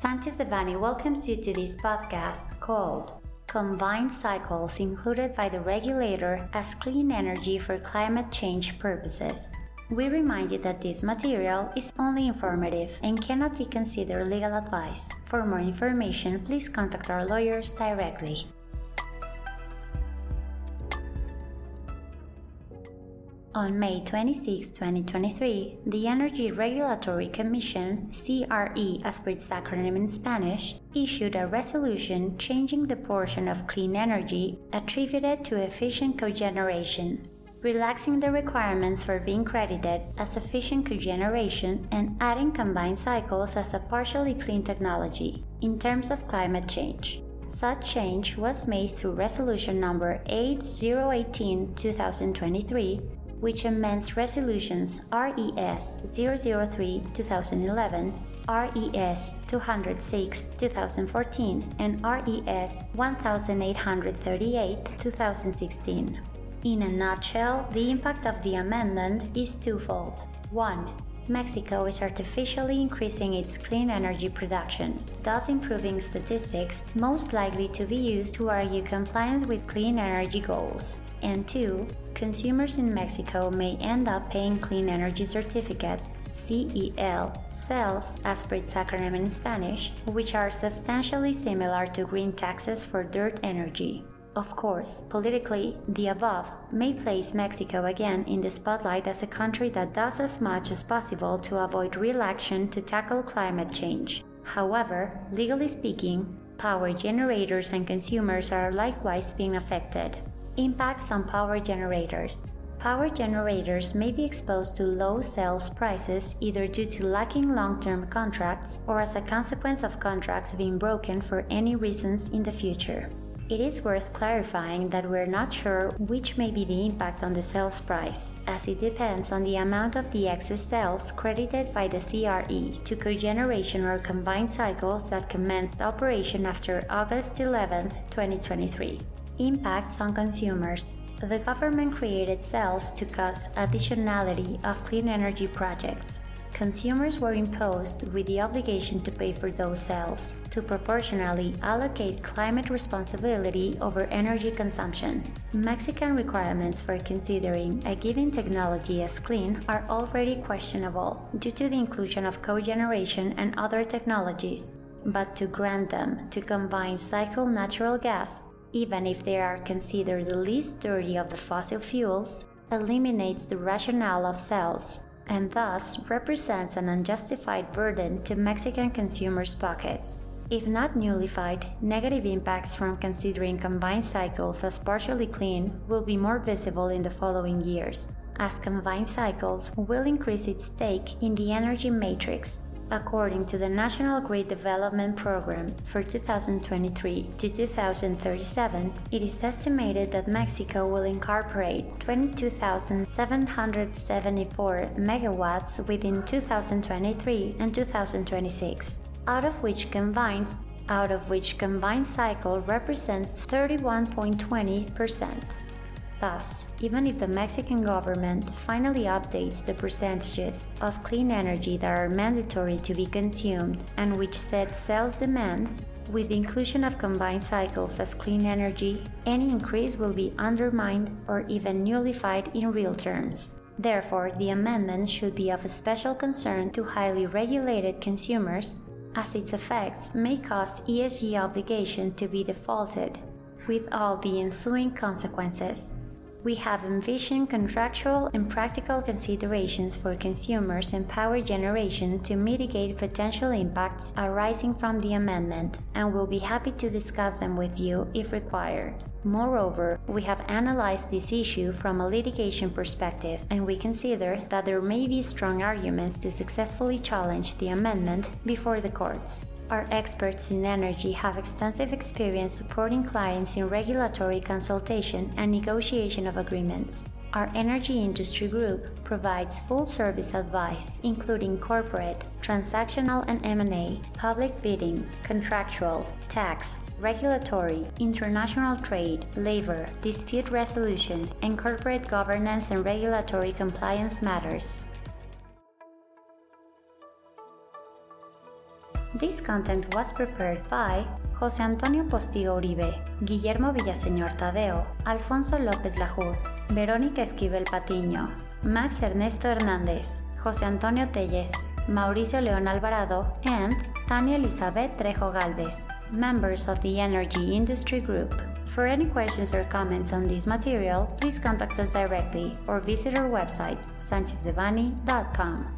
Sanchez Devanny welcomes you to this podcast called Combined Cycles Included by the Regulator as Clean Energy for Climate Change Purposes. We remind you that this material is only informative and cannot be considered legal advice. For more information, please contact our lawyers directly. On May 26, 2023, the Energy Regulatory Commission, CRE as per its acronym in Spanish, issued a resolution changing the portion of clean energy attributed to efficient cogeneration, relaxing the requirements for being credited as efficient cogeneration and adding combined cycles as a partially clean technology in terms of climate change. Such change was made through Resolution number 8018 2023 which amends resolutions RES 003 2011, RES 206 2014, and RES 1838 2016. In a nutshell, the impact of the amendment is twofold. 1. Mexico is artificially increasing its clean energy production, thus improving statistics most likely to be used to argue compliance with clean energy goals. And 2 consumers in Mexico may end up paying clean energy certificates, CEL, CELs as per its acronym in Spanish, which are substantially similar to green taxes for dirt energy. Of course, politically, the above may place Mexico again in the spotlight as a country that does as much as possible to avoid real action to tackle climate change. However, legally speaking, power generators and consumers are likewise being affected. Impacts on power generators. Power generators may be exposed to low sales prices either due to lacking long term contracts or as a consequence of contracts being broken for any reasons in the future. It is worth clarifying that we're not sure which may be the impact on the sales price, as it depends on the amount of the excess sales credited by the CRE to cogeneration or combined cycles that commenced operation after August 11, 2023. Impacts on consumers. The government created CELs to cause additionality of clean energy projects. Consumers were imposed with the obligation to pay for those CELs to proportionally allocate climate responsibility over energy consumption. Mexican requirements for considering a given technology as clean are already questionable due to the inclusion of cogeneration and other technologies, but to grant them to combine cycle natural gas even if they are considered the least dirty of the fossil fuels, eliminates the rationale of CELs and thus represents an unjustified burden to Mexican consumers' pockets. If not nullified, negative impacts from considering combined cycles as partially clean will be more visible in the following years, as combined cycles will increase its stake in the energy matrix According to the National Grid Development Program for 2023 to 2037, it is estimated that Mexico will incorporate 22,774 megawatts within 2023 and 2026, out of which combined out of which combined cycle represents 31.20%. Thus, even if the Mexican government finally updates the percentages of clean energy that are mandatory to be consumed and which set sales demand, with the inclusion of combined cycles as clean energy, any increase will be undermined or even nullified in real terms. Therefore, the amendment should be of special concern to highly regulated consumers, as its effects may cause ESG obligation to be defaulted, with all the ensuing consequences we have envisioned contractual and practical considerations for consumers and power generation to mitigate potential impacts arising from the amendment, and will be happy to discuss them with you if required. Moreover, we have analyzed this issue from a litigation perspective, and we consider that there may be strong arguments to successfully challenge the amendment before the courts. Our experts in energy have extensive experience supporting clients in regulatory consultation and negotiation of agreements. Our energy industry group provides full service advice including corporate, transactional and M&A, public bidding, contractual, tax, regulatory, international trade, labor, dispute resolution, and corporate governance and regulatory compliance matters. This content was prepared by José Antonio Postigo Uribe, Guillermo Villaseñor Tadeo, Alfonso López Lajuz, Verónica Esquivel Patiño, Max Ernesto Hernández, José Antonio Telles, Mauricio León Alvarado, and Tania Elizabeth Trejo Galvez, members of the Energy Industry Group. For any questions or comments on this material, please contact us directly or visit our website, sanchezdevani.com.